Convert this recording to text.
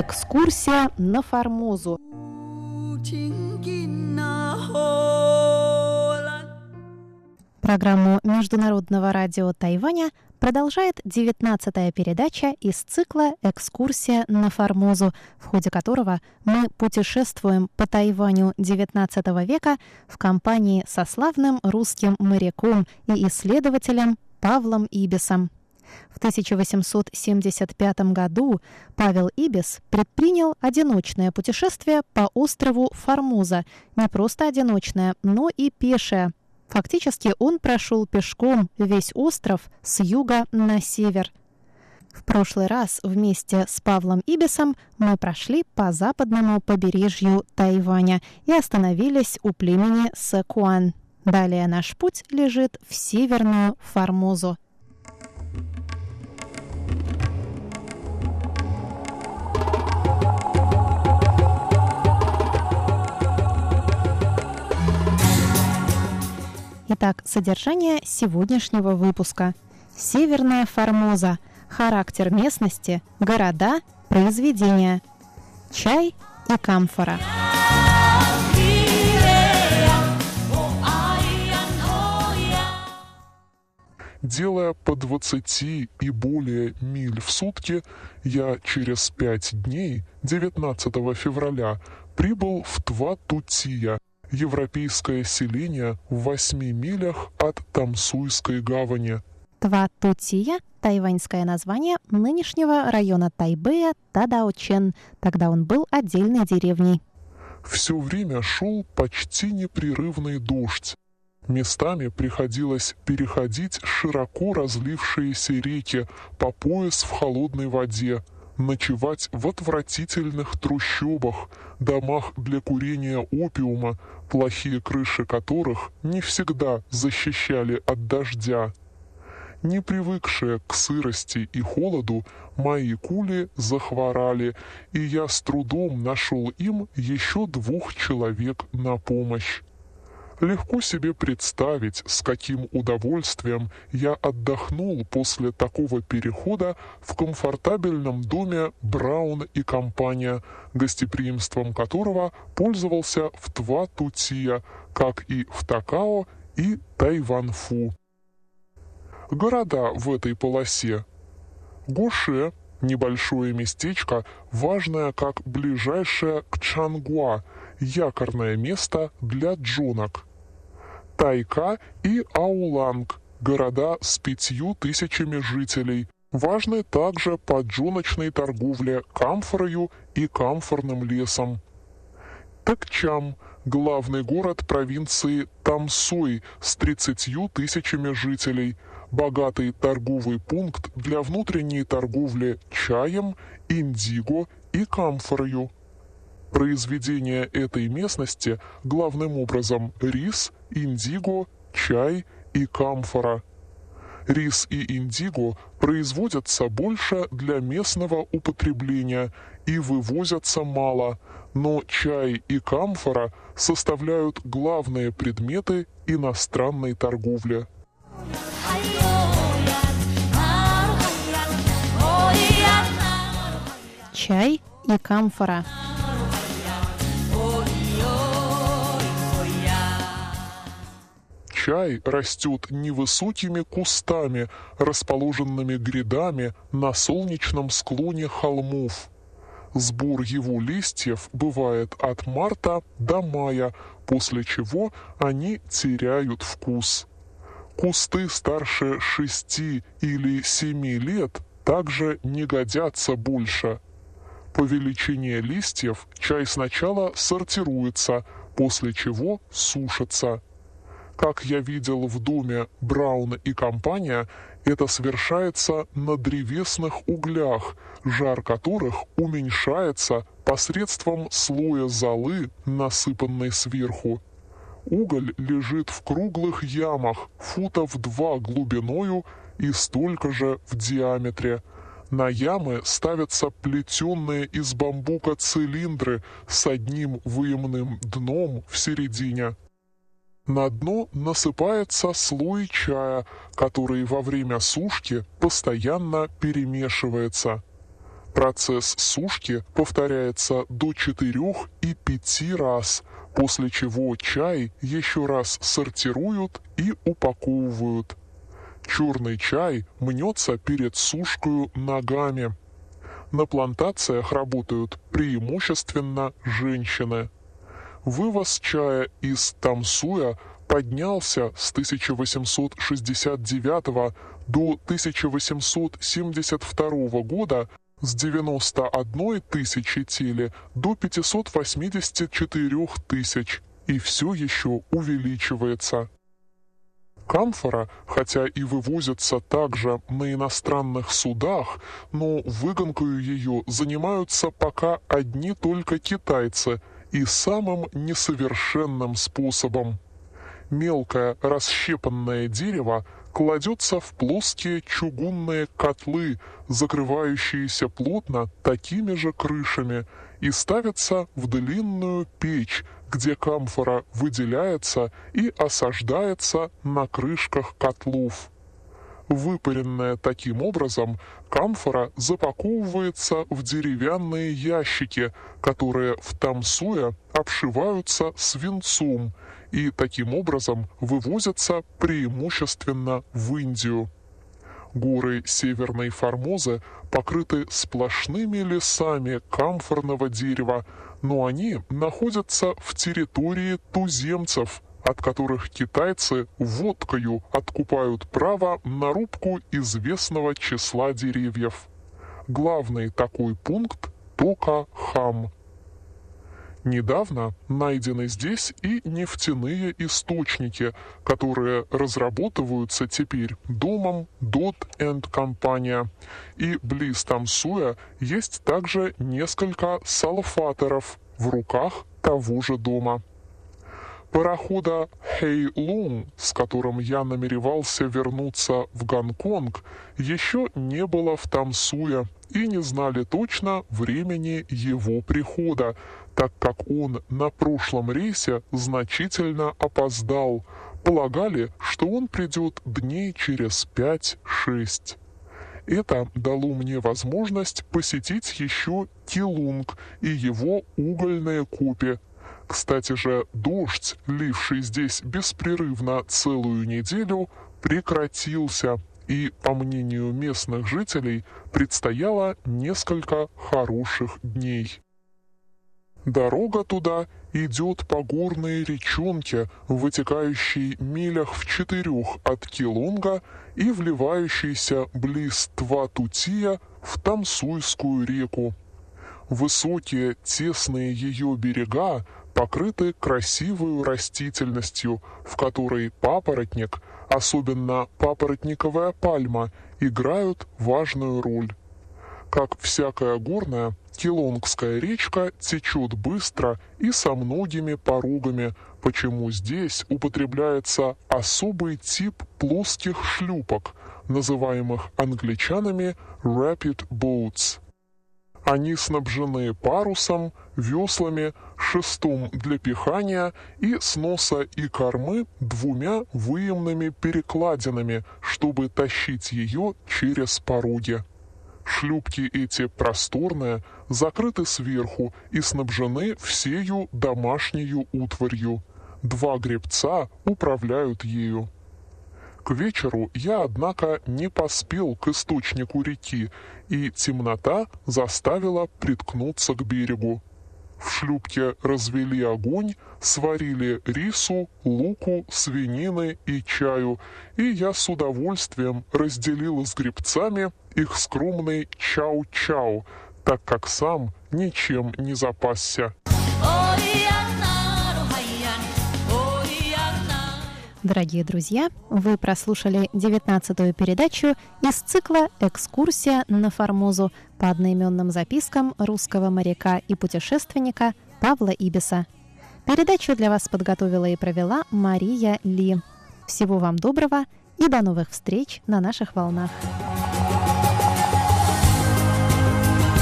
Экскурсия на Формозу. Программу Международного радио Тайваня продолжает 19-я передача из цикла «Экскурсия на Формозу», в ходе которого мы путешествуем по Тайваню XIX века в компании со славным русским моряком и исследователем Павлом Ибисом. В 1875 году Павел Ибис предпринял одиночное путешествие по острову Формоза. Не просто одиночное, но и пешее. Фактически он прошел пешком весь остров с юга на север. В прошлый раз вместе с Павлом Ибисом мы прошли по западному побережью Тайваня и остановились у племени Сэкуан. Далее наш путь лежит в северную Формозу. Итак, содержание сегодняшнего выпуска. Северная Формоза. Характер местности, города, произведения. Чай и камфора. Делая по 20 и более миль в сутки, я через пять дней, 19 февраля, прибыл в Тватутия, европейское селение в восьми милях от Тамсуйской гавани. Тватутия – тайваньское название нынешнего района Тайбэя Тадаочен. Тогда он был отдельной деревней. Все время шел почти непрерывный дождь. Местами приходилось переходить широко разлившиеся реки по пояс в холодной воде – ночевать в отвратительных трущобах, домах для курения опиума, плохие крыши которых не всегда защищали от дождя. Не привыкшие к сырости и холоду, мои кули захворали, и я с трудом нашел им еще двух человек на помощь. Легко себе представить, с каким удовольствием я отдохнул после такого перехода в комфортабельном доме Браун и компания, гостеприимством которого пользовался в Тва-Тутия, как и в Такао и Тайванфу. Города в этой полосе. Гоше – небольшое местечко, важное как ближайшее к Чангуа, якорное место для джунок. Тайка и Ауланг, города с пятью тысячами жителей, важны также по джуночной торговле камфорою и камфорным лесом. Такчам – главный город провинции Тамсуй с 30 тысячами жителей, богатый торговый пункт для внутренней торговли чаем, индиго и камфорою. Произведения этой местности главным образом рис, индиго, чай и камфора. Рис и индиго производятся больше для местного употребления и вывозятся мало, но чай и камфора составляют главные предметы иностранной торговли. Чай и камфора. Чай растет невысокими кустами, расположенными грядами на солнечном склоне холмов. Сбор его листьев бывает от марта до мая, после чего они теряют вкус. Кусты старше шести или семи лет также не годятся больше. По величине листьев чай сначала сортируется, после чего сушится. Как я видел в доме Брауна и компания, это совершается на древесных углях, жар которых уменьшается посредством слоя золы, насыпанной сверху. Уголь лежит в круглых ямах, футов два глубиною и столько же в диаметре. На ямы ставятся плетенные из бамбука цилиндры с одним выемным дном в середине. На дно насыпается слой чая, который во время сушки постоянно перемешивается. Процесс сушки повторяется до 4 и 5 раз, после чего чай еще раз сортируют и упаковывают. Черный чай мнется перед сушкой ногами. На плантациях работают преимущественно женщины. Вывоз чая из Тамсуя поднялся с 1869 до 1872 года с 91 тысячи теле до 584 тысяч и все еще увеличивается. Камфора, хотя и вывозится также на иностранных судах, но выгонкою ее занимаются пока одни только китайцы и самым несовершенным способом. Мелкое расщепанное дерево кладется в плоские чугунные котлы, закрывающиеся плотно такими же крышами, и ставится в длинную печь, где камфора выделяется и осаждается на крышках котлов. Выпаренная таким образом, камфора запаковывается в деревянные ящики, которые в Тамсуе обшиваются свинцом – и таким образом вывозятся преимущественно в Индию. Горы Северной Формозы покрыты сплошными лесами камфорного дерева, но они находятся в территории туземцев, от которых китайцы водкою откупают право на рубку известного числа деревьев. Главный такой пункт – Тока-Хам – Недавно найдены здесь и нефтяные источники, которые разработываются теперь домом Dot and компания. И близ Тамсуя есть также несколько салфаторов в руках того же дома. Парохода Хэйлун, с которым я намеревался вернуться в Гонконг, еще не было в Тамсуе и не знали точно времени его прихода, так как он на прошлом рейсе значительно опоздал. Полагали, что он придет дней через 5-6. Это дало мне возможность посетить еще Килунг и его угольные копи. Кстати же, дождь, ливший здесь беспрерывно целую неделю, прекратился, и, по мнению местных жителей, предстояло несколько хороших дней. Дорога туда идет по горной речонке, вытекающей милях в четырех от Килунга и вливающейся близ Тватутия в Тамсуйскую реку. Высокие, тесные ее берега покрыты красивой растительностью, в которой папоротник, особенно папоротниковая пальма, играют важную роль. Как всякая горная, Килонгская речка течет быстро и со многими порогами, почему здесь употребляется особый тип плоских шлюпок, называемых англичанами rapid boats. Они снабжены парусом, веслами, шестом для пихания и с носа и кормы двумя выемными перекладинами, чтобы тащить ее через пороги. Шлюпки эти просторные, закрыты сверху и снабжены всею домашнею утварью. Два гребца управляют ею. К вечеру я, однако, не поспел к источнику реки, и темнота заставила приткнуться к берегу. В шлюпке развели огонь, сварили рису, луку, свинины и чаю, и я с удовольствием разделил с гребцами их скромный чау-чау, так как сам ничем не запасся. Дорогие друзья, вы прослушали 19-ю передачу из цикла «Экскурсия на Формозу» по одноименным запискам русского моряка и путешественника Павла Ибиса. Передачу для вас подготовила и провела Мария Ли. Всего вам доброго и до новых встреч на наших волнах.